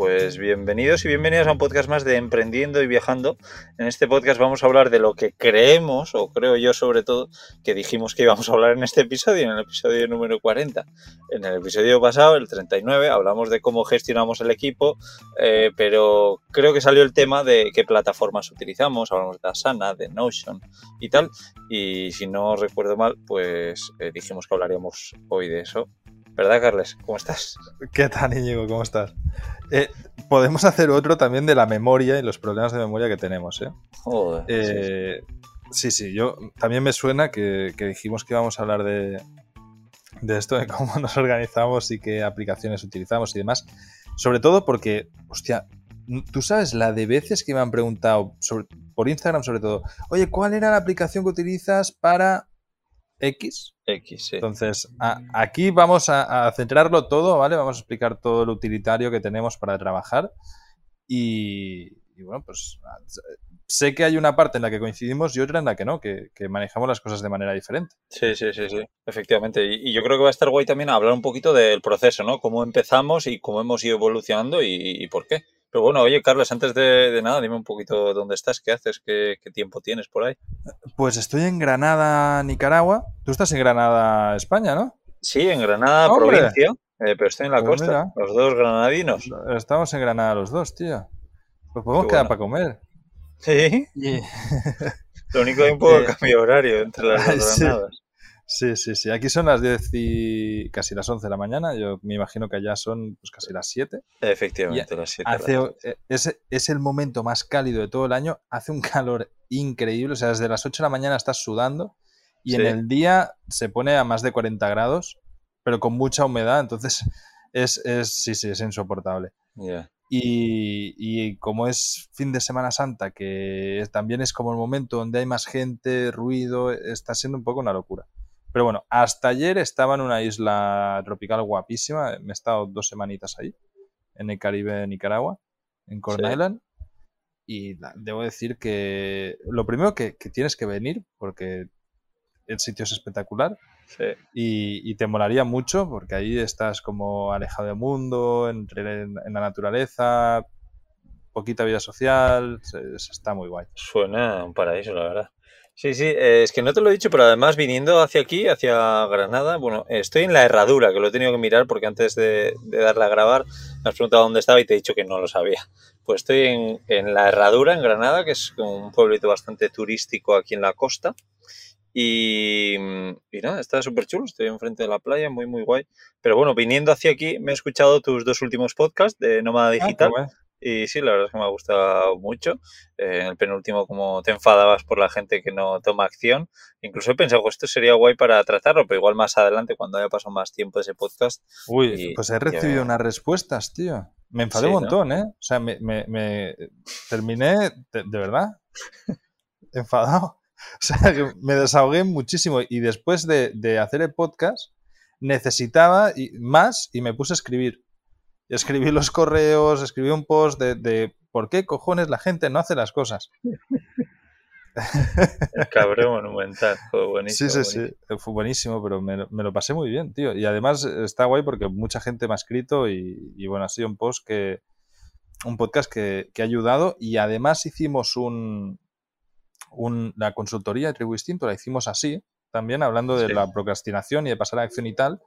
Pues bienvenidos y bienvenidas a un podcast más de Emprendiendo y Viajando. En este podcast vamos a hablar de lo que creemos, o creo yo sobre todo, que dijimos que íbamos a hablar en este episodio, en el episodio número 40. En el episodio pasado, el 39, hablamos de cómo gestionamos el equipo, eh, pero creo que salió el tema de qué plataformas utilizamos, hablamos de Asana, de Notion y tal. Y si no recuerdo mal, pues eh, dijimos que hablaríamos hoy de eso. ¿Verdad, Carles? ¿Cómo estás? ¿Qué tal, Íñigo? ¿Cómo estás? Eh, podemos hacer otro también de la memoria y los problemas de memoria que tenemos, ¿eh? Joder, Eh, sí, sí, yo también me suena que, que dijimos que íbamos a hablar de, de esto, de cómo nos organizamos y qué aplicaciones utilizamos y demás. Sobre todo porque, hostia, tú sabes la de veces que me han preguntado, sobre- por Instagram sobre todo, oye, ¿cuál era la aplicación que utilizas para X? X, sí. Entonces, a- aquí vamos a, a centrarlo todo, ¿vale? Vamos a explicar todo lo utilitario que tenemos para trabajar. Y, y bueno, pues sé que hay una parte en la que coincidimos y otra en la que no, que, que manejamos las cosas de manera diferente. Sí, sí, sí, sí, efectivamente. Y, y yo creo que va a estar guay también hablar un poquito del proceso, ¿no? Cómo empezamos y cómo hemos ido evolucionando y, y por qué. Pero bueno, oye, Carlos, antes de, de nada, dime un poquito dónde estás, qué haces, qué, qué tiempo tienes por ahí. Pues estoy en Granada, Nicaragua. Tú estás en Granada, España, ¿no? Sí, en Granada, ¡Hombre! provincia, eh, pero estoy en la Pues costa, mira. los dos granadinos. Estamos en Granada los dos, tío. Pues podemos quedar para comer. Sí, lo único hay un poco de cambio de horario entre las dos granadas. Sí, sí, sí. Aquí son las 10 y casi las 11 de la mañana. Yo me imagino que allá son pues, casi las 7. Efectivamente, las siete. Hace, las- eh, es, es el momento más cálido de todo el año. Hace un calor increíble. O sea, desde las 8 de la mañana estás sudando y en Sí. el día se pone a más de 40 grados, pero con mucha humedad. Entonces, es, es sí, sí, es insoportable. Y, y como es fin de Semana Santa, que también es como el momento donde hay más gente, ruido, está siendo un poco una locura. Pero bueno, hasta ayer estaba en una isla tropical guapísima. Me he estado dos semanitas ahí, en el Caribe de Nicaragua, en Corn Sí. Island. Y debo decir que lo primero que, que tienes que venir, porque el sitio es espectacular Sí. y, y te molaría mucho, porque ahí estás como alejado del mundo, entre, en, en la naturaleza, poquita vida social, se- se- está muy guay. Suena un paraíso, la verdad. Sí, sí, eh, es que no te lo he dicho, pero además viniendo hacia aquí, hacia Granada, bueno, estoy en la herradura, que lo he tenido que mirar porque antes de, de darle a grabar me has preguntado dónde estaba y te he dicho que no lo sabía. Pues estoy en, en la herradura, en Granada, que es un pueblito bastante turístico aquí en la costa. Y, y nada, está súper chulo, estoy enfrente de la playa, muy, muy guay. Pero bueno, viniendo hacia aquí, me he escuchado tus dos últimos podcasts de Nómada Ah, Digital. Y sí, la verdad es que me ha gustado mucho. Eh, en el penúltimo, como te enfadabas por la gente que no toma acción. Incluso he pensado que esto sería guay para tratarlo, pero igual más adelante, cuando haya pasado más tiempo de ese podcast. Uy, Y- pues he recibido unas respuestas, tío. Me enfadé Sí, un ¿no? montón, ¿eh? O sea, me, me- me- terminé, de, de verdad, enfadado. O sea, que me desahogué muchísimo y después de, de hacer el podcast necesitaba y- más y me puse a escribir. Escribí los correos, escribí un post de, de por qué cojones la gente no hace las cosas. El cabrón monumental. Joder, buenísimo. Sí, sí, sí. buenísimo. Fue buenísimo, pero me, lo- me lo pasé muy bien, tío. Y además está guay porque mucha gente me ha escrito y, y bueno, ha sido un post que. Un podcast que, que ha ayudado. Y además hicimos un. un- la consultoría de Tribu Instinto la hicimos así, también hablando de Sí. la procrastinación y de pasar a acción y tal.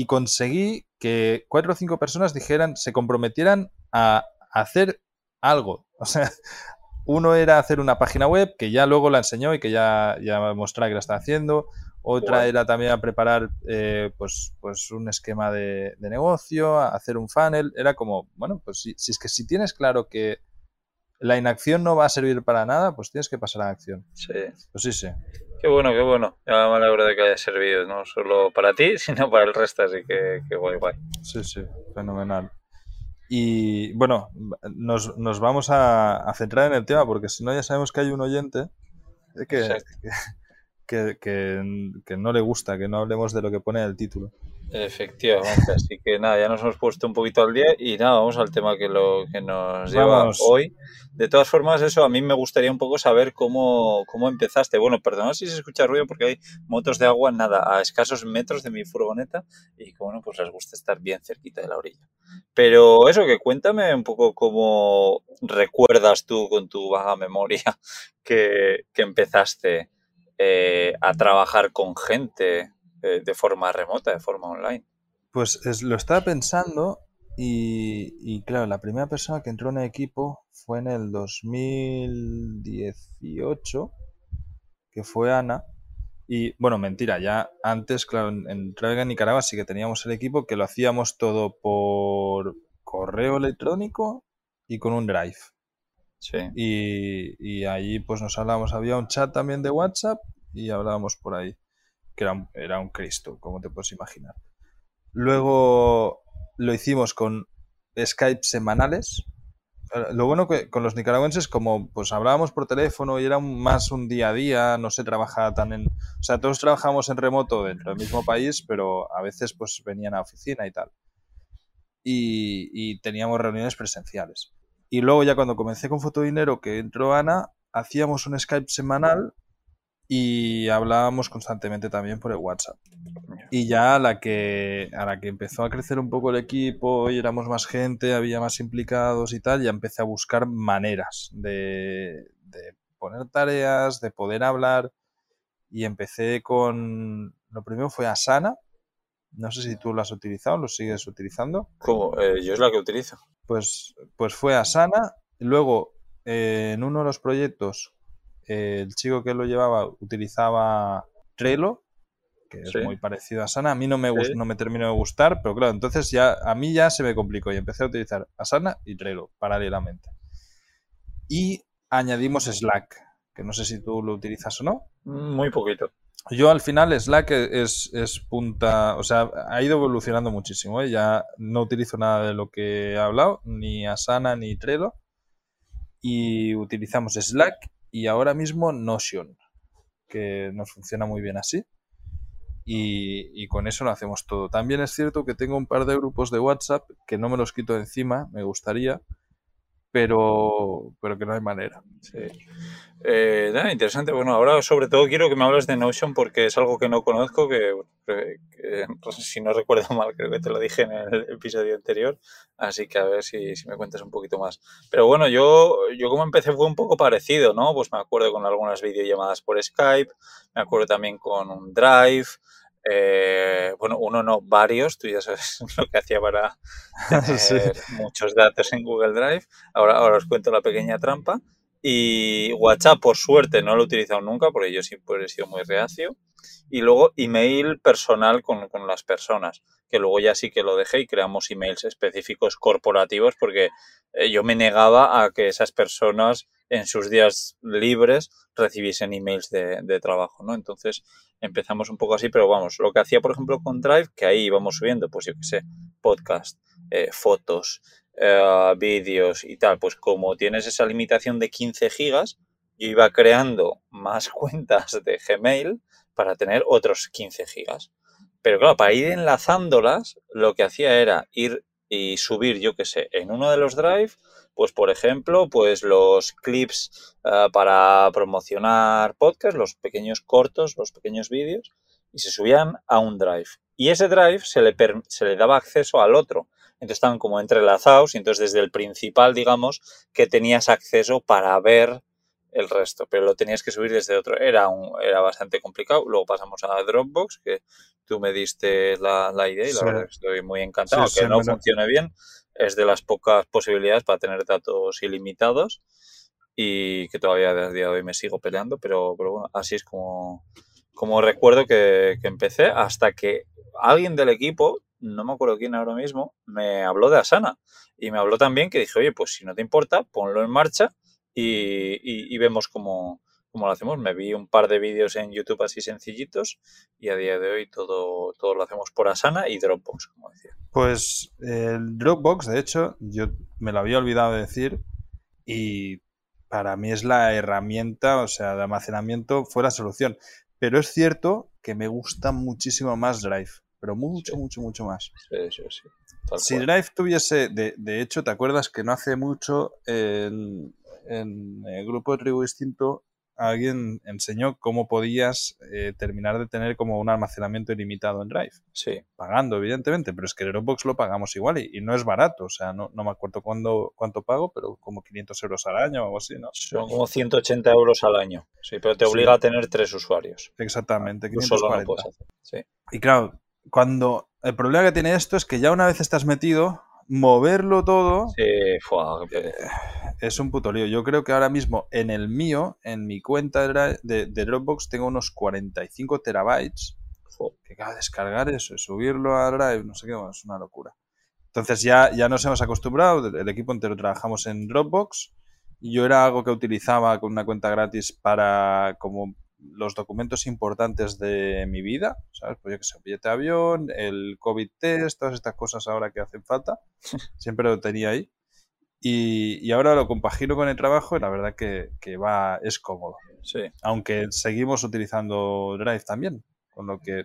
Y conseguí que cuatro o cinco personas dijeran, se comprometieran a hacer algo. O sea, uno era hacer una página web que ya luego la enseñó y que ya, ya mostraba que la está haciendo. Otra era también a preparar eh, pues, pues un esquema de, de negocio, a hacer un funnel. Era como, bueno, pues si, si es que si tienes claro que la inacción no va a servir para nada, pues tienes que pasar a la acción. Sí. Pues sí, sí. Qué bueno, qué bueno. Ya me alegro de que haya servido, no solo para ti, sino para el resto, así que, que guay, guay. Sí, sí, fenomenal. Y bueno, nos, nos vamos a, a centrar en el tema porque si no ya sabemos que hay un oyente que, Exacto. que, que, no le gusta que no hablemos de lo que pone en el título. Efectivamente, así que nada, ya nos hemos puesto un poquito al día y nada, vamos al tema que, lo, que nos lleva hoy. De todas formas, eso a mí me gustaría un poco saber cómo, cómo empezaste. Bueno, perdonad si se escucha ruido porque hay motos de agua, nada, a escasos metros de mi furgoneta y que bueno, pues les gusta estar bien cerquita de la orilla. Pero eso, que cuéntame un poco cómo recuerdas tú con tu vaga memoria que, que empezaste eh, a trabajar con gente eh, de forma remota, de forma online. Pues lo estaba pensando y, claro, la primera persona que entró en el equipo fue en el 2018, que fue Ana. Y bueno, mentira, ya antes, claro, en, en Nicaragua sí que teníamos el equipo que lo hacíamos todo por correo electrónico y con un drive. Y, y ahí pues nos hablábamos, había un chat también de WhatsApp y hablábamos por ahí, que era un, era un Cristo, como te puedes imaginar. Luego lo hicimos con Skype semanales. Eh, lo bueno que con los nicaragüenses, como pues hablábamos por teléfono y era más un día a día, no se trabajaba tan en... O sea, todos trabajamos en remoto dentro del mismo país, pero a veces pues venían a oficina y tal. Y, y teníamos reuniones presenciales. Y luego ya cuando comencé con Fotodinero, que entró Ana, hacíamos un Skype semanal y hablábamos constantemente también por el WhatsApp. Y ya a la que a la que empezó a crecer un poco el equipo y éramos más gente, había más implicados y tal, ya empecé a buscar maneras de, de poner tareas, de poder hablar y empecé con lo primero fue Asana. No sé si tú lo has utilizado, lo sigues utilizando. ¿Cómo? Eh, yo es la que utilizo. Pues, pues fue Asana. Luego, eh, en uno de los proyectos el chico que lo llevaba utilizaba Trello, que es muy parecido a Asana. A mí no me, no me terminó de gustar, pero claro, entonces ya a mí ya se me complicó y empecé a utilizar Asana y Trello paralelamente. Y añadimos Slack, que no sé si tú lo utilizas o no. Muy poquito. Yo al final Slack es, es punta, o sea, ha ido evolucionando muchísimo. ¿eh? Ya no utilizo nada de lo que he hablado, ni Asana ni Trello. Y utilizamos Slack y ahora mismo Notion, que nos funciona muy bien así. Y, con eso lo hacemos todo. También es cierto que tengo un par de grupos de WhatsApp que no me los quito encima, me gustaría, pero, pero que no hay manera. Sí. Eh, interesante. Bueno, ahora sobre todo quiero que me hables de Notion porque es algo que no conozco, que, si no recuerdo mal, creo que te lo dije en el episodio anterior, así que a ver si, si, me cuentas un poquito más. Pero bueno, yo, yo como empecé fue un poco parecido, ¿no? Pues me acuerdo con algunas videollamadas por Skype, me acuerdo también con un Drive, eh, bueno, uno no, varios, tú ya sabes lo que hacía para tener muchos datos en Google Drive. Ahora, ahora os cuento la pequeña trampa. Y WhatsApp, por suerte, no lo he utilizado nunca, porque yo siempre he sido muy reacio. Y luego email personal con, con, las personas, que luego ya sí que lo dejé y creamos emails específicos corporativos, porque eh, yo me negaba a que esas personas en sus días libres recibiesen emails de, trabajo, ¿no? Entonces empezamos un poco así, pero vamos, lo que hacía, por ejemplo, con Drive, que ahí íbamos subiendo, pues yo qué sé, podcast, eh, fotos, eh, vídeos y tal, pues como tienes esa limitación de 15 gigas, yo iba creando más cuentas de Gmail para tener otros 15 gigas. Pero claro, para ir enlazándolas, lo que hacía era ir y subir, yo qué sé, en uno de los Drive, pues por ejemplo, pues los clips eh, para promocionar podcast, los pequeños cortos, los pequeños vídeos, y se subían a un Drive. Y ese Drive se le, se le daba acceso al otro. Entonces estaban como entrelazados y entonces desde el principal, digamos, que tenías acceso para ver el resto, pero lo tenías que subir desde otro. Era, un, era bastante complicado. Luego pasamos a Dropbox, que tú me diste la, idea y la verdad que estoy muy encantado. que no funcione bien, es de las pocas posibilidades para tener datos ilimitados y que todavía desde día de hoy me sigo peleando, pero, pero bueno, así es como, como recuerdo que, que empecé hasta que alguien del equipo no me acuerdo quién ahora mismo, me habló de Asana. Y me habló también que dije, oye, pues si no te importa, ponlo en marcha y, vemos cómo, lo hacemos. Me vi un par de vídeos en YouTube así sencillitos y a día de hoy todo, todo lo hacemos por Asana y Dropbox, como decía. Pues el Dropbox, de hecho, yo me lo había olvidado de decir y para mí es la herramienta, o sea, de almacenamiento fue la solución. pero es cierto que me gusta muchísimo más Drive, pero mucho, mucho, mucho más. Sí, sí, sí. si Drive tuviese, de, de, hecho, ¿te acuerdas que no hace mucho en, en el grupo de Tribu Distinto alguien enseñó cómo podías eh, terminar de tener como un almacenamiento ilimitado en Drive. Sí. Pagando, evidentemente, pero es que Dropbox lo pagamos igual y, no es barato. O sea, no, no me acuerdo cuándo, cuánto pago, pero como 500 euros al año o algo así, ¿no? Son como 180 euros al año. Sí, pero te obliga a tener tres usuarios. Exactamente, 540. Solo hacer. Sí. Y claro, cuando el problema que tiene esto es que ya una vez estás metido, moverlo todo eh, es un puto lío. Yo creo que ahora mismo en el mío, en mi cuenta de, Dropbox, tengo unos 45 terabytes. Que cada descargar eso, subirlo a Drive, no sé qué, es una locura. Entonces ya, ya nos hemos acostumbrado, el equipo entero trabajamos en Dropbox. Yo era algo que utilizaba con una cuenta gratis para como los documentos importantes de mi vida, ¿sabes? Pues yo que sé, billete de avión, el COVID test, todas estas cosas ahora que hacen falta, siempre lo tenía ahí. Y, ahora lo compagino con el trabajo y la verdad que, va, es cómodo. Sí. Aunque seguimos utilizando Drive también, con lo que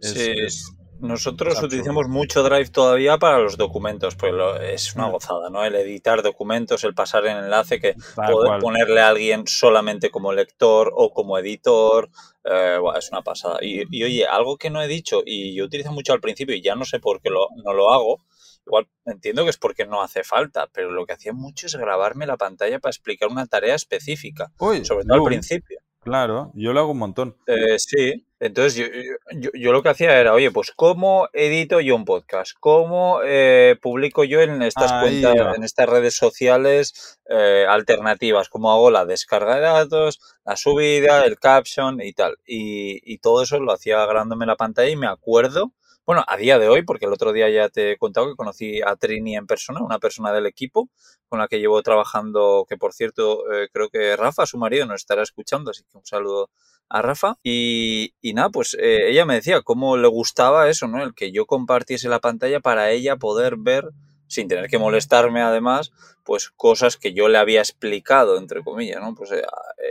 es nosotros utilizamos mucho Drive todavía para los documentos, pues es una mm. gozada, ¿no? El editar documentos, el pasar en enlace, que poder ponerle a alguien solamente como lector o como editor, eh, es una pasada. Y, oye, algo que no he dicho y yo utilizo mucho al principio y ya no sé por qué lo, no lo hago, igual entiendo que es porque no hace falta, pero lo que hacía mucho es grabarme la pantalla para explicar una tarea específica, sobre todo al principio. Claro, yo lo hago un montón. Eh, sí, entonces yo, lo que hacía era, oye, pues ¿cómo edito yo un podcast? ¿Cómo eh, publico yo en estas cuentas, en estas redes sociales eh, alternativas? ¿Cómo hago la descarga de datos, la subida, el caption y tal? Y, y todo eso lo hacía grabándome la pantalla y me acuerdo bueno, a día de hoy, porque el otro día ya te he contado que conocí a Trini en persona, una persona del equipo con la que llevo trabajando, que por cierto eh, creo que Rafa, su marido, nos estará escuchando, así que un saludo a Rafa. Y, nada, pues eh, ella me decía cómo le gustaba eso, ¿no? El que yo compartiese la pantalla para ella poder ver, sin tener que molestarme además, pues cosas que yo le había explicado, entre comillas, ¿no? Pues eh,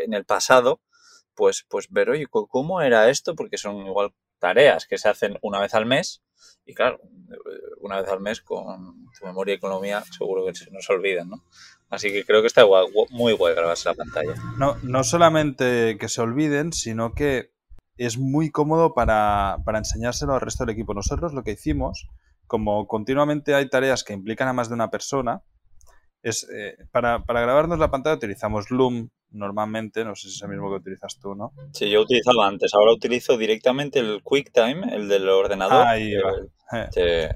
en el pasado, pues, pues ver, oye, ¿cómo era esto? Porque son igual tareas que se hacen una vez al mes y claro, una vez al mes con tu memoria y economía seguro que se nos olvidan, ¿no? Así que creo que está muy guay grabarse la pantalla. No, no solamente que se olviden, sino que es muy cómodo para, para enseñárselo al resto del equipo. Nosotros lo que hicimos, como continuamente hay tareas que implican a más de una persona, es eh, para, para grabarnos la pantalla utilizamos Loom, normalmente, no sé si es el mismo que utilizas tú, ¿no? Sí, yo utilizaba antes, ahora utilizo directamente el QuickTime, el del ordenador. Ahí va. Te,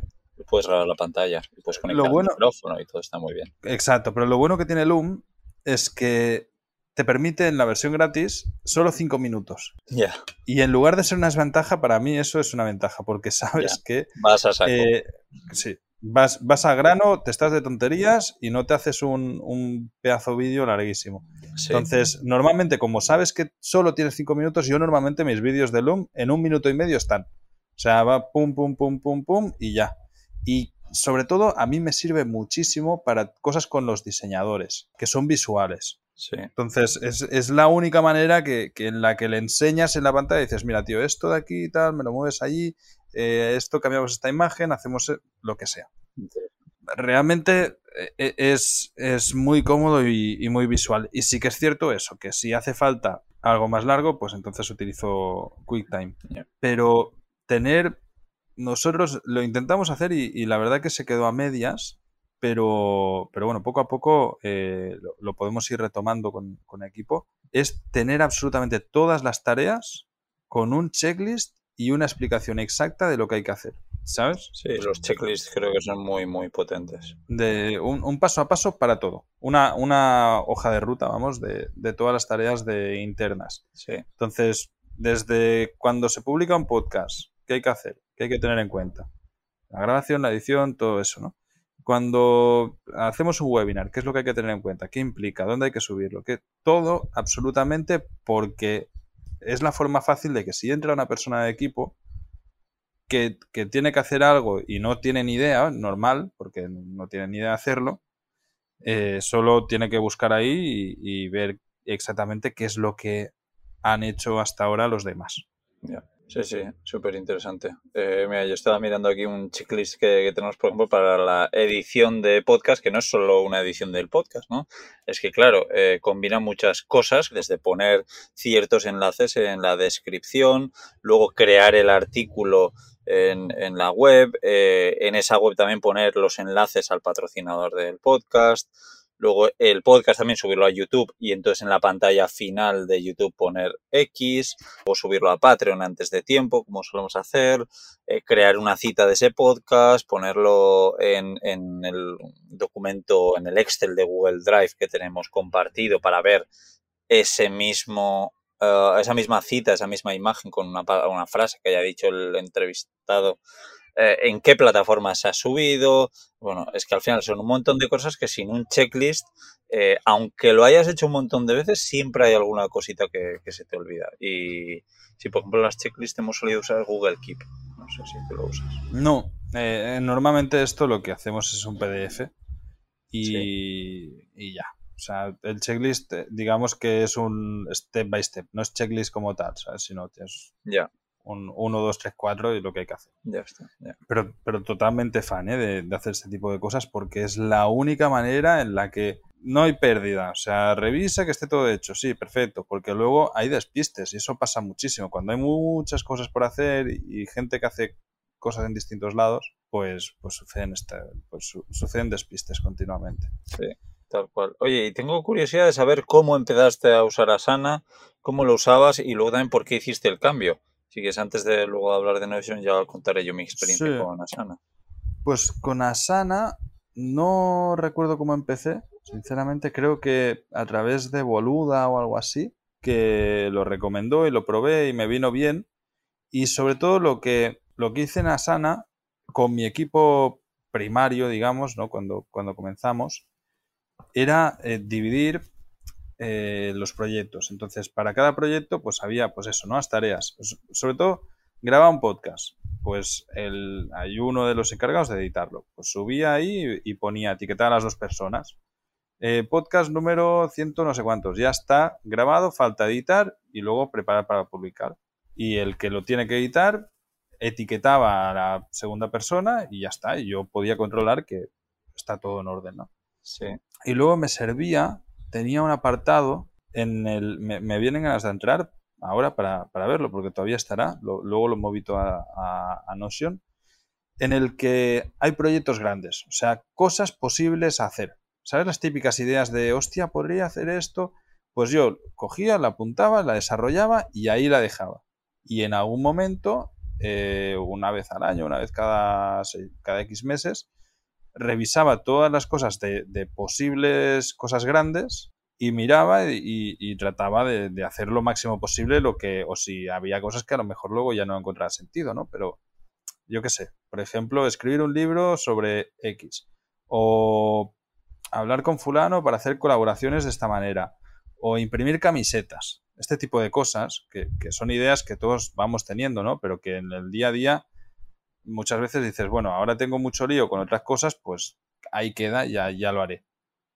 puedes grabar la pantalla y puedes conectar el micrófono y todo está muy bien. Exacto, pero lo bueno que tiene Loom es que te permite en la versión gratis solo 5 minutos. Ya. Y en lugar de ser una desventaja, para mí eso es una ventaja, porque sabes que... Vas a saco. Eh, sí, Vas, vas a grano, te estás de tonterías y no te haces un, un pedazo vídeo larguísimo. Entonces, normalmente, como sabes que solo tienes cinco minutos, yo normalmente mis vídeos de Loom en un minuto y medio están. O sea, va pum, pum, pum, pum, pum y ya. Y sobre todo, a mí me sirve muchísimo para cosas con los diseñadores, que son visuales. Sí. Entonces, es, es, la única manera que, que, en la que le enseñas en la pantalla y dices, mira, tío, esto de aquí y tal, me lo mueves allí, eh, esto cambiamos esta imagen, hacemos eh, lo que sea. Realmente eh, es, es muy cómodo y, muy visual. Y sí que es cierto eso, que si hace falta algo más largo, pues entonces utilizo QuickTime. Pero tener, nosotros lo intentamos hacer y, la verdad que se quedó a medias, pero, pero bueno, poco a poco lo, podemos ir retomando con, con equipo, es tener absolutamente todas las tareas con un checklist y una explicación exacta de lo que hay que hacer. ¿Sabes? Sí, los checklists creo que son muy, muy potentes. De un, paso a paso para todo. Una, una hoja de ruta, vamos, de, todas las tareas de internas. Sí. Entonces, desde cuando se publica un podcast, ¿qué hay que hacer? ¿Qué hay que tener en cuenta? La grabación, la edición, todo eso, ¿no? Cuando hacemos un webinar, ¿qué es lo que hay que tener en cuenta? ¿Qué implica? ¿Dónde hay que subirlo? Todo, absolutamente, porque es la forma fácil de que si entra una persona de equipo que, tiene que hacer algo y no tiene ni idea, normal, porque no tiene ni idea de hacerlo, eh, solo tiene que buscar ahí y, ver exactamente qué es lo que han hecho hasta ahora los demás. Sí, sí, súper interesante. Eh, mira, yo estaba mirando aquí un checklist que, tenemos, por ejemplo, para la edición de podcast, que no es solo una edición del podcast, ¿no? Es que, claro, eh, combina muchas cosas, desde poner ciertos enlaces en la descripción, luego crear el artículo en, la web, eh, en esa web también poner los enlaces al patrocinador del podcast, Luego el podcast también subirlo a YouTube y entonces en la pantalla final de YouTube poner X o subirlo a Patreon antes de tiempo, como solemos hacer, eh, crear una cita de ese podcast, ponerlo en, en, el documento, en el Excel de Google Drive que tenemos compartido para ver ese mismo, uh, esa misma cita, esa misma imagen con una, una frase que haya dicho el entrevistado eh, en qué plataforma se ha subido. Bueno, es que al final son un montón de cosas que sin un checklist, eh, aunque lo hayas hecho un montón de veces, siempre hay alguna cosita que, se te olvida. Y si por ejemplo las checklists hemos solido usar Google Keep, no sé si tú lo usas. No, eh, normalmente esto lo que hacemos es un PDF y, y ya. O sea, el checklist, digamos que es un step by step, no es checklist como tal, ¿sabes? Sino es ya un 1, 2, 3, 4 y lo que hay que hacer. Ya está. Pero, pero totalmente fan ¿eh? de, hacer este tipo de cosas porque es la única manera en la que no hay pérdida. O sea, revisa que esté todo hecho. Sí, perfecto. Porque luego hay despistes y eso pasa muchísimo. Cuando hay muchas cosas por hacer y gente que hace cosas en distintos lados, pues, pues, suceden, este, pues suceden despistes continuamente. Sí. Tal cual. Oye, y tengo curiosidad de saber cómo empezaste a usar Asana, cómo lo usabas y luego también por qué hiciste el cambio. Si quieres, antes de luego hablar de Notion, ya contaré yo mi experiencia con Asana. Pues con Asana no recuerdo cómo empecé. Sinceramente, creo que a través de Boluda o algo así, que lo recomendó y lo probé y me vino bien. Y sobre todo lo que, lo que hice en Asana con mi equipo primario, digamos, ¿no? cuando, cuando comenzamos, era eh, dividir eh, los proyectos. Entonces, para cada proyecto, pues había, pues eso, ¿no? Las tareas. Pues, sobre todo, graba un podcast. Pues el, hay uno de los encargados de editarlo. Pues subía ahí y, ponía, etiquetar a las dos personas. Eh, podcast número ciento no sé cuántos. Ya está grabado, falta editar y luego preparar para publicar. Y el que lo tiene que editar etiquetaba a la segunda persona y ya está. Y yo podía controlar que está todo en orden, ¿no? Sí. Y luego me servía tenía un apartado en el... Me, vienen ganas de entrar ahora para, verlo, porque todavía estará, luego lo movito a, a, Notion, en el que hay proyectos grandes, o sea, cosas posibles a hacer. ¿Sabes las típicas ideas de, hostia, podría hacer esto? Pues yo cogía, la apuntaba, la desarrollaba y ahí la dejaba. Y en algún momento, eh, una vez al año, una vez cada, cada X meses, revisaba todas las cosas de, posibles cosas grandes y miraba y, trataba de, hacer lo máximo posible lo que, o si había cosas que a lo mejor luego ya no encontraba sentido, ¿no? Pero yo qué sé, por ejemplo, escribir un libro sobre X o hablar con fulano para hacer colaboraciones de esta manera o imprimir camisetas, este tipo de cosas que, que son ideas que todos vamos teniendo, ¿no? Pero que en el día a día muchas veces dices, bueno, ahora tengo mucho lío con otras cosas, pues ahí queda, ya, ya lo haré.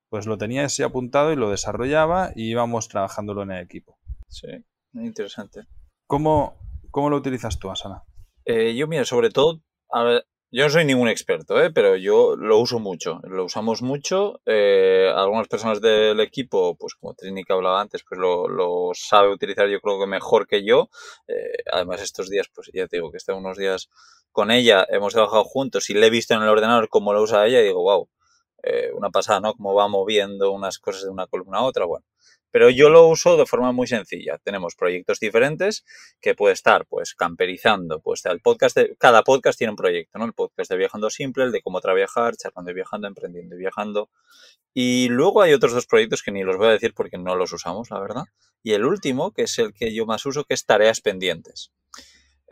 Pues lo tenía así apuntado y lo desarrollaba y íbamos trabajándolo en el equipo. Sí, interesante. ¿Cómo, cómo lo utilizas tú, Asana? Eh, yo, mira, sobre todo, a ver, yo no soy ningún experto, ¿eh? pero yo lo uso mucho, lo usamos mucho. Eh, algunas personas del equipo, pues como Trini que hablaba antes, pues lo, lo, sabe utilizar yo creo que mejor que yo. Eh, además estos días, pues ya te digo que están unos días con ella, hemos trabajado juntos y le he visto en el ordenador cómo lo usa ella y digo, wow, eh, una pasada, ¿no? Cómo va moviendo unas cosas de una columna a otra, bueno. Pero yo lo uso de forma muy sencilla. Tenemos proyectos diferentes que puede estar, pues, camperizando. Pues el podcast cada podcast tiene un proyecto, ¿no? El podcast de Viajando Simple, el de cómo trabajar, charlando y viajando, emprendiendo y viajando. Y luego hay otros dos proyectos que ni los voy a decir porque no los usamos, la verdad. Y el último, que es el que yo más uso, que es tareas pendientes.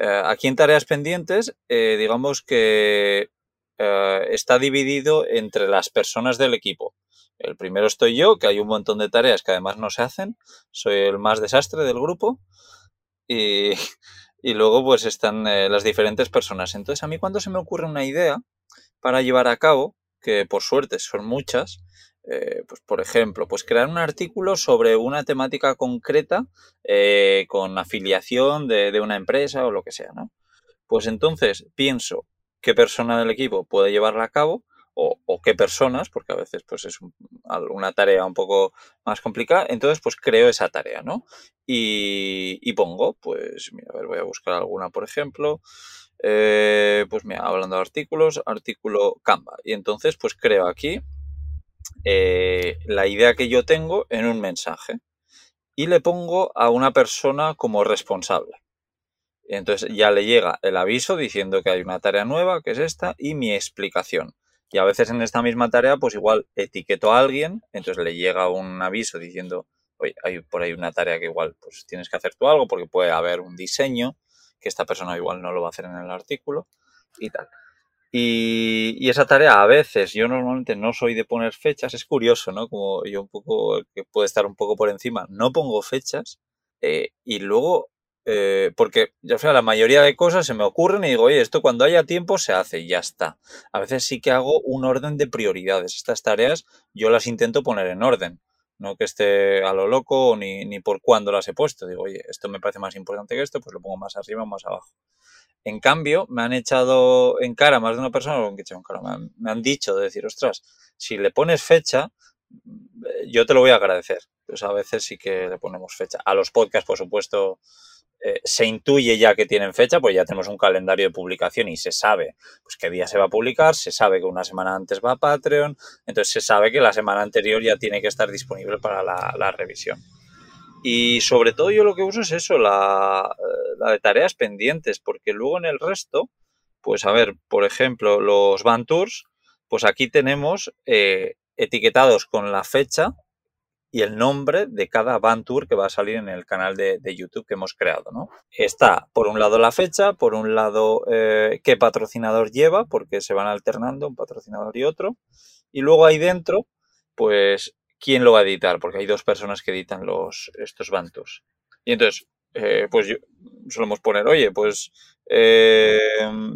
Eh, aquí en tareas pendientes, eh, digamos que eh, está dividido entre las personas del equipo. El primero estoy yo, que hay un montón de tareas que además no se hacen. Soy el más desastre del grupo. Y, y luego pues están las diferentes personas. Entonces a mí cuando se me ocurre una idea para llevar a cabo, que por suerte son muchas, eh, pues por ejemplo, pues crear un artículo sobre una temática concreta eh, con afiliación de, una empresa o lo que sea, ¿no? Pues entonces pienso qué persona del equipo puede llevarla a cabo o, qué personas, porque a veces pues es una tarea un poco más complicada, entonces pues creo esa tarea, ¿no? Y, pongo, pues, mira, a ver, voy a buscar alguna, por ejemplo, eh, pues mira, hablando de artículos, artículo Canva, y entonces pues creo aquí eh, la idea que yo tengo en un mensaje y le pongo a una persona como responsable. Entonces ya le llega el aviso diciendo que hay una tarea nueva, que es esta, y mi explicación. Y a veces en esta misma tarea, pues igual etiqueto a alguien, entonces le llega un aviso diciendo, oye, hay por ahí una tarea que igual pues tienes que hacer tú algo porque puede haber un diseño que esta persona igual no lo va a hacer en el artículo y tal. Y, esa tarea a veces, yo normalmente no soy de poner fechas, es curioso, ¿no? Como yo un poco, que puede estar un poco por encima, no pongo fechas eh, y luego eh, porque ya sea, la mayoría de cosas se me ocurren y digo, oye, esto cuando haya tiempo se hace y ya está. A veces sí que hago un orden de prioridades. Estas tareas yo las intento poner en orden, no que esté a lo loco ni, ni por cuándo las he puesto. Digo, oye, esto me parece más importante que esto, pues lo pongo más arriba o más abajo. En cambio, me han echado en cara más de una persona, me han, han dicho de decir, ostras, si le pones fecha, yo te lo voy a agradecer. Pues a veces sí que le ponemos fecha. A los podcasts, por supuesto, eh, se intuye ya que tienen fecha, pues ya tenemos un calendario de publicación y se sabe pues, qué día se va a publicar, se sabe que una semana antes va a Patreon, entonces se sabe que la semana anterior ya tiene que estar disponible para la, revisión. Y sobre todo yo lo que uso es eso, la, de tareas pendientes, porque luego en el resto, pues a ver, por ejemplo, los van tours, pues aquí tenemos eh, etiquetados con la fecha y el nombre de cada van tour que va a salir en el canal de, YouTube que hemos creado. ¿no? Está por un lado la fecha, por un lado eh, qué patrocinador lleva, porque se van alternando un patrocinador y otro, y luego ahí dentro, pues quién lo va a editar, porque hay dos personas que editan los, estos van tours. Y entonces, eh, pues yo, solemos poner, oye, pues eh,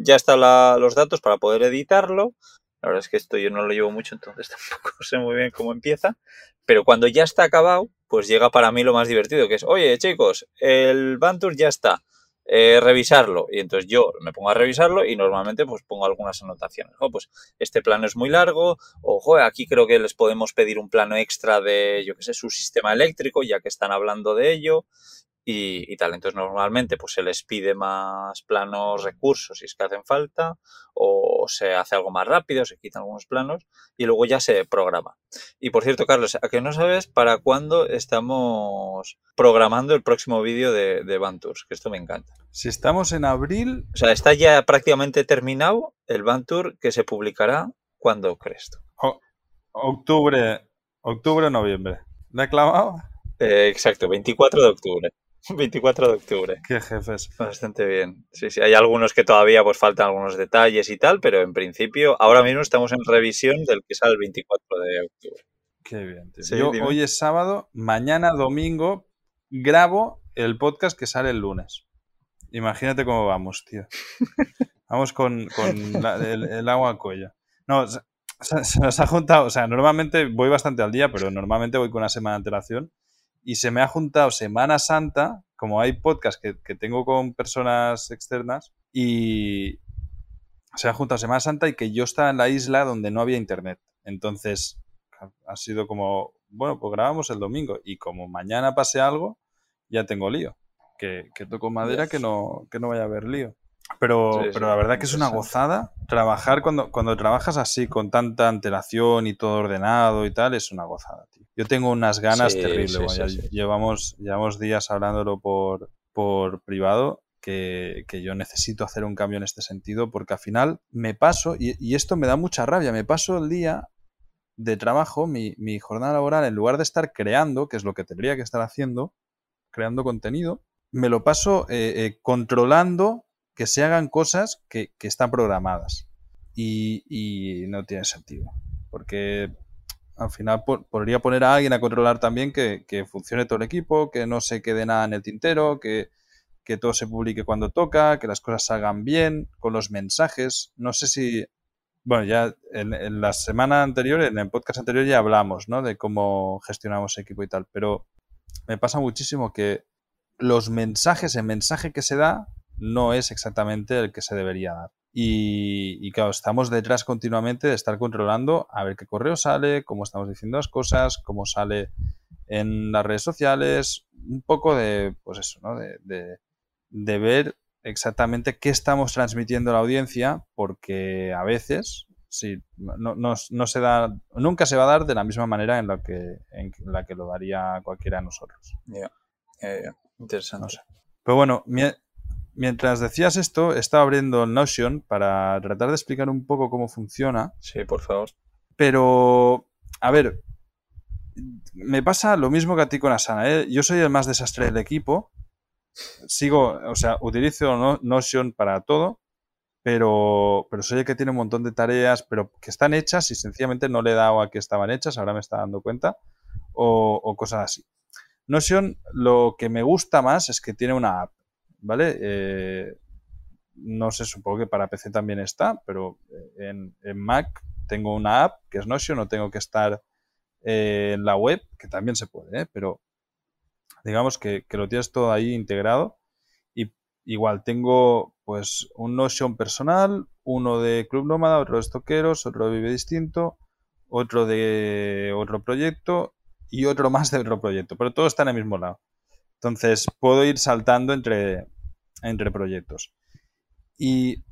ya están los datos para poder editarlo. La verdad es que esto yo no lo llevo mucho, entonces tampoco sé muy bien cómo empieza. Pero cuando ya está acabado, pues llega para mí lo más divertido, que es, oye chicos, el Bantur ya está, eh, revisarlo. Y entonces yo me pongo a revisarlo y normalmente pues pongo algunas anotaciones. Oh, pues este plano es muy largo, o aquí creo que les podemos pedir un plano extra de, yo qué sé, su sistema eléctrico, ya que están hablando de ello y, tal. Entonces normalmente pues se les pide más planos recursos si es que hacen falta o se hace algo más rápido, se quitan algunos planos y luego ya se programa. Y por cierto, Carlos, ¿a que no sabes para cuándo estamos programando el próximo vídeo de, de Bantours? Que esto me encanta. Si estamos en abril... O sea, está ya prácticamente terminado el Bantour que se publicará cuando crees octubre, octubre o noviembre. ¿Le he clavado? Eh, exacto, 24 de octubre. 24 de octubre. Qué jefes. Bastante bien. Sí, sí, hay algunos que todavía pues faltan algunos detalles y tal, pero en principio ahora mismo estamos en revisión del que sale el 24 de octubre. Qué bien. Yo, hoy es sábado, mañana domingo grabo el podcast que sale el lunes. Imagínate cómo vamos, tío. Vamos con, el, agua al cuello. No, se, se, nos ha juntado, o sea, normalmente voy bastante al día, pero normalmente voy con una semana de antelación y se me ha juntado Semana Santa, como hay podcast que, tengo con personas externas, y se ha juntado Semana Santa y que yo estaba en la isla donde no había internet. Entonces, ha sido como, bueno, pues grabamos el domingo y como mañana pase algo, ya tengo lío. Que, que toco madera que no, que no vaya a haber lío. Pero, pero la verdad que es una gozada trabajar cuando, cuando trabajas así, con tanta antelación y todo ordenado y tal, es una gozada, tío. Yo tengo unas ganas terribles. llevamos, llevamos días hablándolo por, por privado que, que, yo necesito hacer un cambio en este sentido porque al final me paso, y, y esto me da mucha rabia, me paso el día de trabajo, mi, mi, jornada laboral, en lugar de estar creando, que es lo que tendría que estar haciendo, creando contenido, me lo paso eh, eh, controlando que se hagan cosas que, están programadas. Y, no tiene sentido. Porque al final podría poner a alguien a controlar también que, funcione todo el equipo, que no se quede nada en el tintero, que, todo se publique cuando toca, que las cosas salgan bien, con los mensajes. No sé si, bueno, ya en, la semana anterior, en el podcast anterior ya hablamos, ¿no? De cómo gestionamos equipo y tal, pero me pasa muchísimo que los mensajes, el mensaje que se da no es exactamente el que se debería dar. Y, claro, estamos detrás continuamente de estar controlando a ver qué correo sale, cómo estamos diciendo las cosas, cómo sale en las redes sociales, un poco de, pues eso, ¿no? De, de ver exactamente qué estamos transmitiendo a la audiencia, porque a veces, sí, no, no, no, se da, nunca se va a dar de la misma manera en la que, en la que lo daría cualquiera de nosotros. Interesante. Pero bueno, mientras decías esto, estaba abriendo Notion para tratar de explicar un poco cómo funciona. Sí, por favor. Pero, a ver, me pasa lo mismo que a ti con Asana. ¿eh? Yo soy el más desastre del equipo. Sigo, o sea, utilizo Notion para todo, pero, pero soy el que tiene un montón de tareas, pero que están hechas y sencillamente no le he dado a que estaban hechas, ahora me está dando cuenta, o, cosas así. Notion lo que me gusta más es que tiene una app, ¿vale? Eh, no sé, supongo que para PC también está, pero en, en Mac tengo una app que es Notion, no tengo que estar en la web, que también se puede, ¿eh? pero digamos que, lo tienes todo ahí integrado. Y igual tengo pues un Notion personal, uno de Club Nómada, otro de Estoqueros, otro de Vive Distinto, otro de otro proyecto y otro más de otro proyecto, pero todo está en el mismo lado. Entonces puedo ir saltando entre, entre proyectos. Y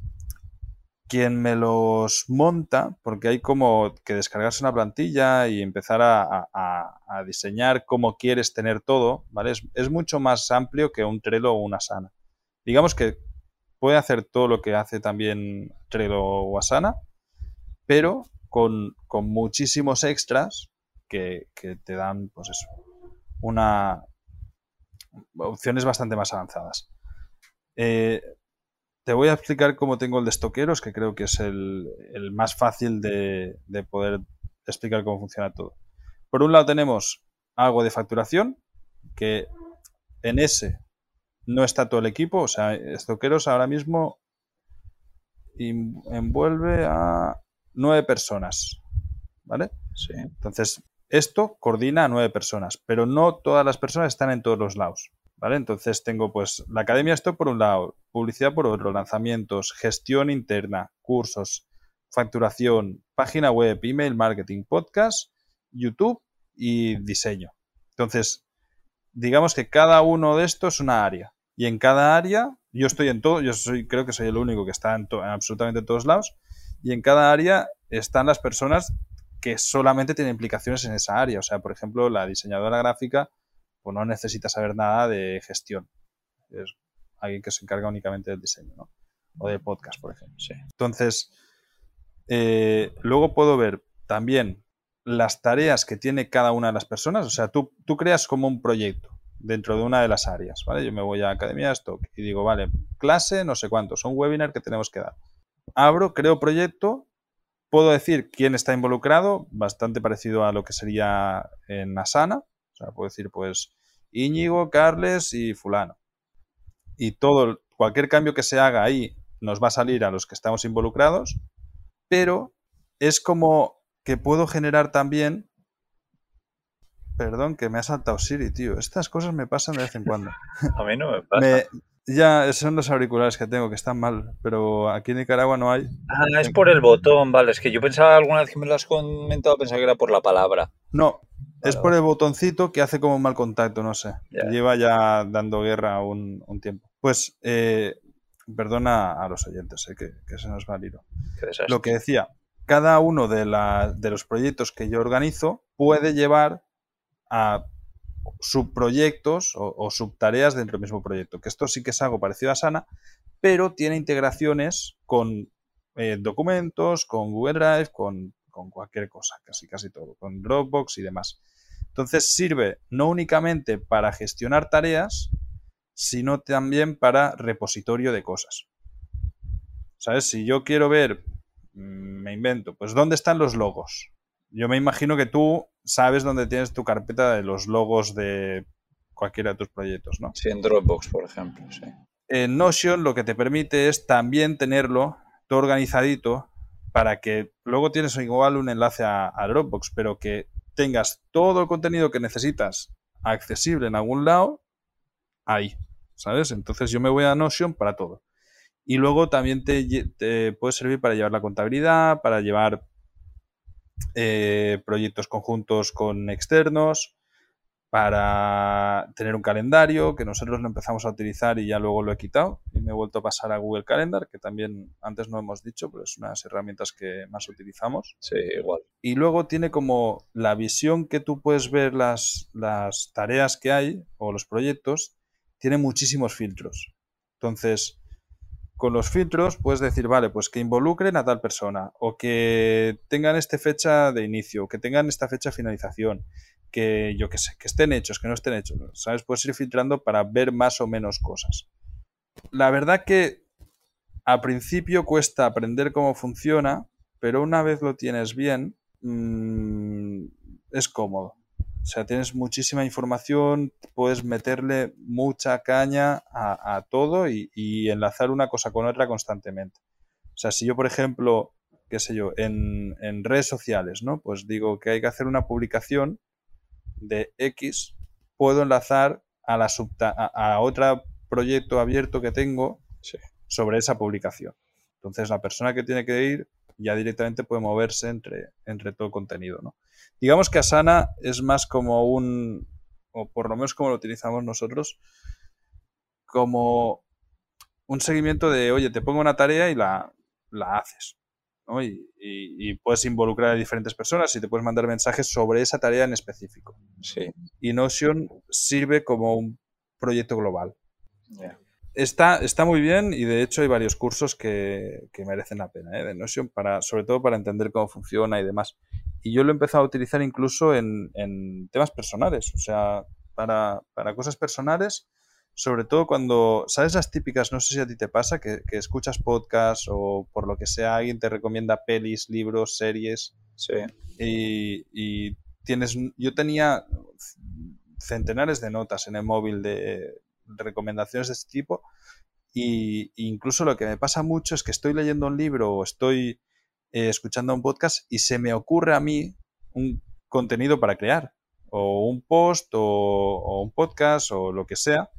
quien me los monta, porque hay como que descargarse una plantilla y empezar a, diseñar cómo quieres tener todo, ¿vale? Es, mucho más amplio que un Trello o una Asana. Digamos que puede hacer todo lo que hace también Trello o Asana, pero con, muchísimos extras que, te dan, pues eso, una opciones bastante más avanzadas. Eh, te voy a explicar cómo tengo el de estoqueros, que creo que es el, más fácil de, poder explicar cómo funciona todo. Por un lado tenemos algo de facturación, que en ese no está todo el equipo, o sea, estoqueros ahora mismo envuelve a nueve personas, ¿vale? Sí. Entonces, esto coordina a nueve personas, pero no todas las personas están en todos los lados. Entonces tengo pues la academia esto por un lado, publicidad por otro, lanzamientos, gestión interna, cursos, facturación, página web, email marketing, podcast, YouTube y diseño. Entonces, digamos que cada uno de estos es una área. Y en cada área, yo estoy en todo, yo soy, creo que soy el único que está en, en absolutamente todos lados, y en cada área están las personas que solamente tienen implicaciones en esa área. O sea, por ejemplo, la diseñadora gráfica pues no necesita saber nada de gestión. Es alguien que se encarga únicamente del diseño, ¿no? O de podcast, por ejemplo. Entonces, eh, luego puedo ver también las tareas que tiene cada una de las personas. O sea, tú, tú creas como un proyecto dentro de una de las áreas, ¿vale? Yo me voy a Academia Stock y digo, vale, clase, no sé cuánto, son webinar que tenemos que dar. Abro, creo proyecto, puedo decir quién está involucrado, bastante parecido a lo que sería en Asana, o sea, puedo decir, pues, Íñigo, Carles y fulano. Y todo, cualquier cambio que se haga ahí nos va a salir a los que estamos involucrados, pero es como que puedo generar también... Perdón, que me ha saltado Siri, tío. Estas cosas me pasan de vez en cuando. A mí no me pasa. Ya, son los auriculares que tengo que están mal, pero aquí en Nicaragua no hay. Ah, es por el botón, vale. Es que yo pensaba alguna vez que me lo has comentado, pensaba que era por la palabra. No, es por el botoncito que hace como un mal contacto, no sé. Lleva ya dando guerra un, tiempo. Pues, eh, perdona a los oyentes, eh, que, se nos va el hilo. Lo que decía, cada uno de, de los proyectos que yo organizo puede llevar a subproyectos o, subtareas dentro del mismo proyecto. Que esto sí que es algo parecido a Sana, pero tiene integraciones con eh, documentos, con Google Drive, con, con, cualquier cosa, casi casi todo, con Dropbox y demás. Entonces sirve no únicamente para gestionar tareas, sino también para repositorio de cosas. ¿Sabes? Si yo quiero ver, mm, me invento, pues dónde están los logos. Yo me imagino que tú sabes dónde tienes tu carpeta de los logos de cualquiera de tus proyectos, ¿no? Sí, en Dropbox, por ejemplo, sí. En Notion lo que te permite es también tenerlo todo organizadito para que luego tienes igual un enlace a, a Dropbox, pero que tengas todo el contenido que necesitas accesible en algún lado, ahí, ¿sabes? Entonces yo me voy a Notion para todo. Y luego también te, puede servir para llevar la contabilidad, para llevar eh, proyectos conjuntos con externos, para tener un calendario que nosotros lo empezamos a utilizar y ya luego lo he quitado y me he vuelto a pasar a Google Calendar, que también antes no hemos dicho, pero es una de las herramientas que más utilizamos. Sí, igual. Y luego tiene como la visión que tú puedes ver las, las tareas que hay o los proyectos, tiene muchísimos filtros. Entonces, con los filtros puedes decir, vale, pues que involucren a tal persona, o que tengan esta fecha de inicio, que tengan esta fecha de finalización, que yo qué sé, que estén hechos, que no estén hechos, ¿sabes? Puedes ir filtrando para ver más o menos cosas. La verdad que a principio cuesta aprender cómo funciona, pero una vez lo tienes bien, mmm, es cómodo. O sea, tienes muchísima información, puedes meterle mucha caña a, todo y, enlazar una cosa con otra constantemente. O sea, si yo, por ejemplo, qué sé yo, en, redes sociales, ¿no? Pues digo que hay que hacer una publicación de X, puedo enlazar a, la a, otro proyecto abierto que tengo sobre esa publicación. Entonces, la persona que tiene que ir ya directamente puede moverse entre, entre todo el contenido, ¿no? Digamos que Asana es más como un, o por lo menos como lo utilizamos nosotros, como un seguimiento de, oye, te pongo una tarea y la, la haces. ¿No? Y, y, puedes involucrar a diferentes personas y te puedes mandar mensajes sobre esa tarea en específico. Sí. Y Notion sirve como un proyecto global. Está, está muy bien y de hecho hay varios cursos que, que merecen la pena ¿eh? de Notion, para, sobre todo para entender cómo funciona y demás. Y yo lo he empezado a utilizar incluso en, en temas personales, o sea, para, para, cosas personales, sobre todo cuando, ¿sabes las típicas? No sé si a ti te pasa, que, que escuchas podcasts o por lo que sea alguien te recomienda pelis, libros, series. Sí. Y, y tienes, yo tenía centenares de notas en el móvil de recomendaciones de este tipo. Y incluso lo que me pasa mucho es que estoy leyendo un libro o estoy eh, escuchando un podcast y se me ocurre a mí un contenido para crear, o un post, o, un podcast, o lo que sea.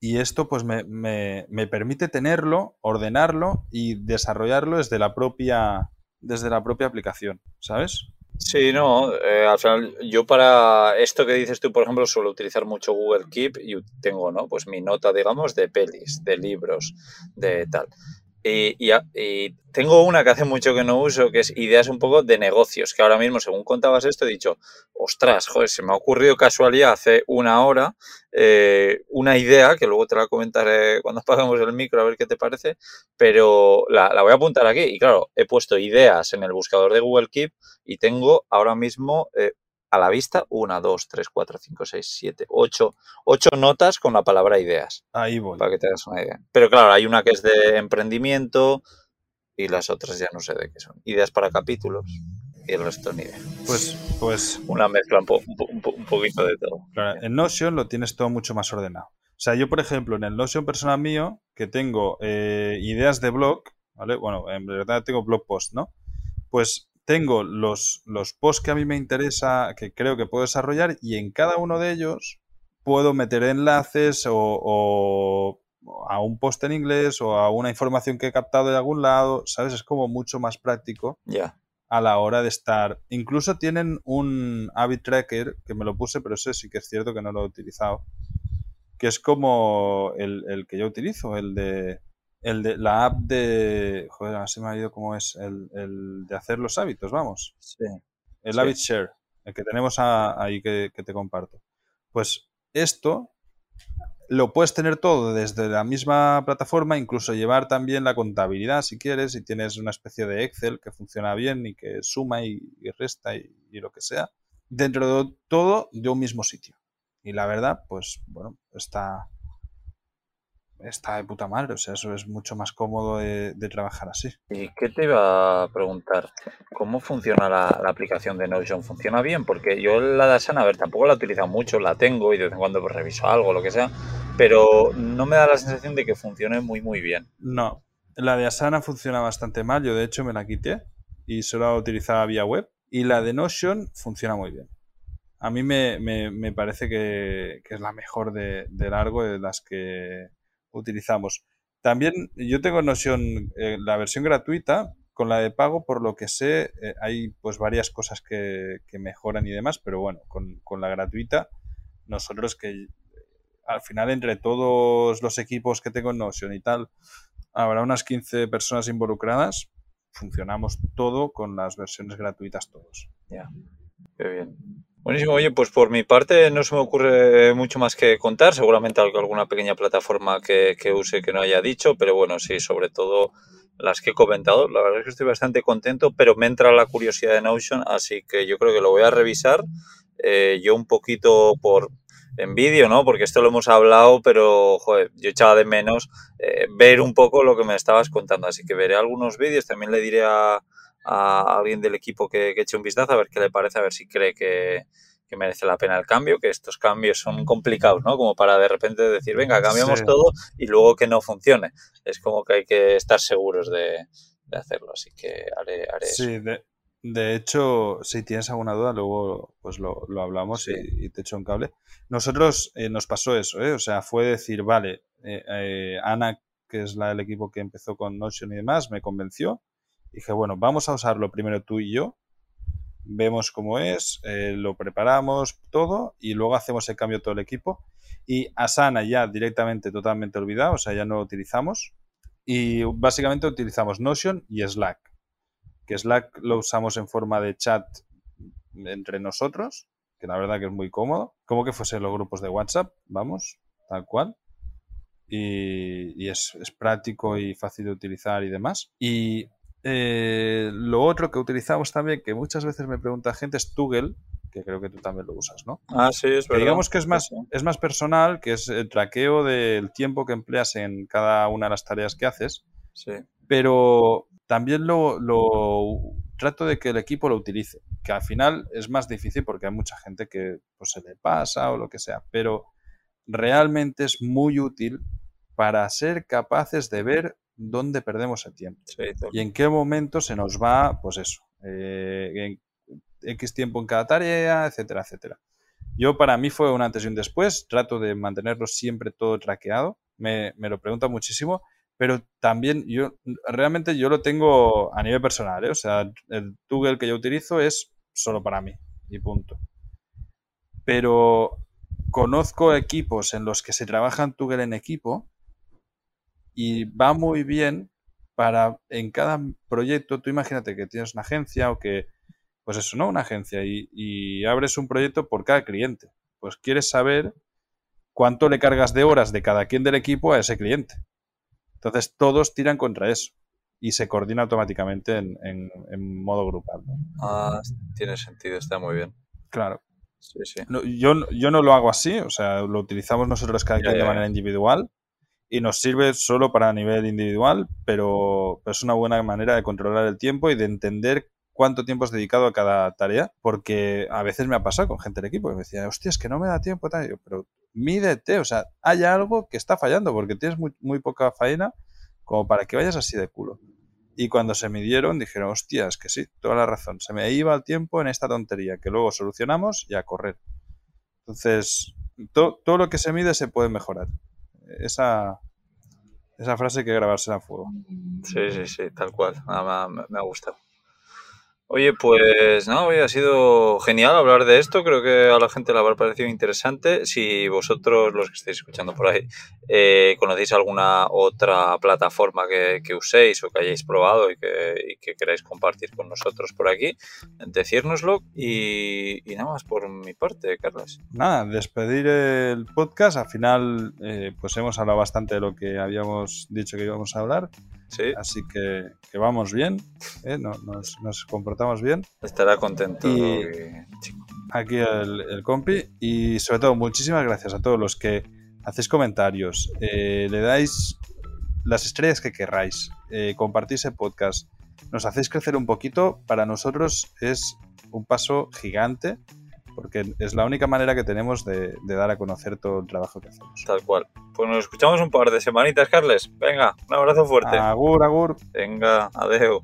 Y esto pues me, me, permite tenerlo, ordenarlo y desarrollarlo desde la propia, desde la propia aplicación, ¿sabes? Sí, no, eh, al final yo para esto que dices tú, por ejemplo, suelo utilizar mucho Google Keep y tengo, ¿no? Pues mi nota, digamos, de pelis, de libros, de tal. Y, y, tengo una que hace mucho que no uso, que es ideas un poco de negocios, que ahora mismo, según contabas esto, he dicho, ostras, joder, se me ha ocurrido casualidad hace una hora eh, una idea, que luego te la comentaré cuando paguemos el micro a ver qué te parece, pero la, la, voy a apuntar aquí. Y claro, he puesto ideas en el buscador de Google Keep y tengo ahora mismo eh, a la vista una, dos, tres, cuatro, cinco, seis, siete, ocho, ocho notas con la palabra ideas. Ahí voy. Para que te hagas una idea. Pero claro, hay una que es de emprendimiento y las otras ya no sé de qué son. Ideas para capítulos y el resto ni idea. Pues, pues. Una mezcla un, un, poquito de todo. Claro, en Notion lo tienes todo mucho más ordenado. O sea, yo, por ejemplo, en el Notion personal mío, que tengo eh, ideas de blog, ¿vale? Bueno, en verdad tengo blog post, ¿no? Pues tengo los, los posts que a mí me interesa, que creo que puedo desarrollar, y en cada uno de ellos puedo meter enlaces o, a un post en inglés o a una información que he captado de algún lado, ¿sabes? Es como mucho más práctico a la hora de estar. Incluso tienen un habit tracker, que me lo puse, pero ese sí que es cierto que no lo he utilizado, que es como el, el que yo utilizo, el de el de la app de. Joder, así me ha ido como es. El, de hacer los hábitos, vamos. Sí. El Habit Share, el que tenemos ahí que, te comparto. Pues esto lo puedes tener todo desde la misma plataforma, incluso llevar también la contabilidad si quieres, y tienes una especie de Excel que funciona bien y que suma y, resta y, y, lo que sea, dentro de todo de un mismo sitio. Y la verdad, pues bueno, está, está de puta madre, o sea, eso es mucho más cómodo de, trabajar así. ¿Y qué te iba a preguntar? ¿Cómo funciona la, aplicación de Notion? ¿Funciona bien? Porque yo la de Asana, a ver, tampoco la he utilizado mucho, la tengo y de vez en cuando pues, reviso algo, lo que sea, pero no me da la sensación de que funcione muy, muy bien. No, la de Asana funciona bastante mal, yo de hecho me la quité y solo utilizaba vía web. Y la de Notion funciona muy bien. A mí me, parece que, es la mejor de, largo de las que utilizamos. También yo tengo Notion, eh, la versión gratuita, con la de pago, por lo que sé, eh, hay pues varias cosas que, mejoran y demás, pero bueno, con, con la gratuita, nosotros que al final entre todos los equipos que tengo en Notion y tal, habrá unas 15 personas involucradas, funcionamos todo con las versiones gratuitas todos. Ya, qué bien. Buenísimo, oye, pues por mi parte no se me ocurre mucho más que contar, seguramente alguna pequeña plataforma que, use que no haya dicho, pero bueno, sí, sobre todo las que he comentado, la verdad es que estoy bastante contento, pero me entra la curiosidad de Notion, así que yo creo que lo voy a revisar. Eh, yo un poquito por, en ¿no? Porque esto lo hemos hablado, pero yo echaba de menos eh, ver un poco lo que me estabas contando. Así que veré algunos vídeos, también le diré a, alguien del equipo que, eche un vistazo a ver qué le parece, a ver si cree que, merece la pena el cambio, que estos cambios son complicados, ¿no? Como para de repente decir, venga, cambiamos todo y luego que no funcione. Es como que hay que estar seguros de, hacerlo, así que haré, haré sí, eso. De, de hecho, si tienes alguna duda, luego pues lo, hablamos y, te echo un cable. Nosotros eh, nos pasó eso, ¿eh? O sea, fue decir, vale, eh, eh, Ana, que es la del equipo que empezó con Notion y demás, me convenció. Dije, bueno, vamos a usarlo primero tú y yo. Vemos cómo es, lo preparamos todo y luego hacemos el cambio todo el equipo. Y Asana ya directamente totalmente olvidado, o sea, ya no lo utilizamos. Y básicamente utilizamos Notion y Slack que Slack lo usamos en forma de chat entre nosotros, que la verdad que es muy cómodo, como que fuesen los grupos de WhatsApp, vamos, tal cual. Y, es, práctico y fácil de utilizar y demás. Y eh, lo otro que utilizamos también, que muchas veces me pregunta gente, es Toggle, que creo que tú también lo usas, ¿no? Ah, sí, es verdad. digamos que es más, es más personal, que es el traqueo del tiempo que empleas en cada una de las tareas que haces. Sí. Pero también lo, trato de que el equipo lo utilice, que al final es más difícil porque hay mucha gente que pues, se le pasa o lo que sea, pero realmente es muy útil para ser capaces de ver dónde perdemos el tiempo y en qué momento se nos va, pues eso, eh, en X tiempo en cada tarea, etcétera, etcétera. Yo para mí fue un antes y un después, trato de mantenerlo siempre todo traqueado, me, me lo pregunta muchísimo pero también yo realmente yo lo tengo a nivel personal, ¿eh? o sea, el Google que yo utilizo es solo para mí y punto. Pero conozco equipos en los que se trabaja en Google en equipo y va muy bien para en cada proyecto, tú imagínate que tienes una agencia o que, pues eso, ¿no? Una agencia y, y abres un proyecto por cada cliente. Pues quieres saber cuánto le cargas de horas de cada quien del equipo a ese cliente. Entonces todos tiran contra eso y se coordina automáticamente en, modo grupal. Ah, tiene sentido, está muy bien. Claro. Sí, sí. yo, yo no lo hago así, o sea, lo utilizamos nosotros cada quien de manera individual y nos sirve solo para nivel individual, pero, es una buena manera de controlar el tiempo y de entender cuánto tiempo has dedicado a cada tarea, porque a veces me ha pasado con gente del equipo que me decía, hostia, es que no me da tiempo, tal. pero mídete, o sea, hay algo que está fallando porque tienes muy, poca faena como para que vayas así de culo. Y cuando se midieron dijeron, hostias, que sí, toda la razón, se me iba el tiempo en esta tontería que luego solucionamos y a correr. Entonces, todo lo que se mide se puede mejorar. Esa, esa frase que grabársela a fuego. Sí, sí, sí, tal cual. me ha gustado. Oye, pues no, hoy ha sido genial hablar de esto. Creo que a la gente le habrá parecido interesante. Si vosotros, los que estáis escuchando por ahí, eh, conocéis alguna otra plataforma que, uséis o que hayáis probado y que, queráis compartir con nosotros por aquí, decírnoslo. Y, nada más por mi parte, Carlos. Nada, despedir el podcast. Al final, eh, pues hemos hablado bastante de lo que habíamos dicho que íbamos a hablar. Sí. Así que, vamos bien, ¿eh? nos, comportamos bien. Estará contento. aquí el, compi. Y sobre todo, muchísimas gracias a todos los que hacéis comentarios, eh, le dais las estrellas que querráis, eh, compartís el podcast, nos hacéis crecer un poquito. Para nosotros es un paso gigante porque es la única manera que tenemos de, dar a conocer todo el trabajo que hacemos. Tal cual. Pues nos escuchamos un par de semanitas, Carles. Venga, un abrazo fuerte. Agur, agur. Venga, adeo.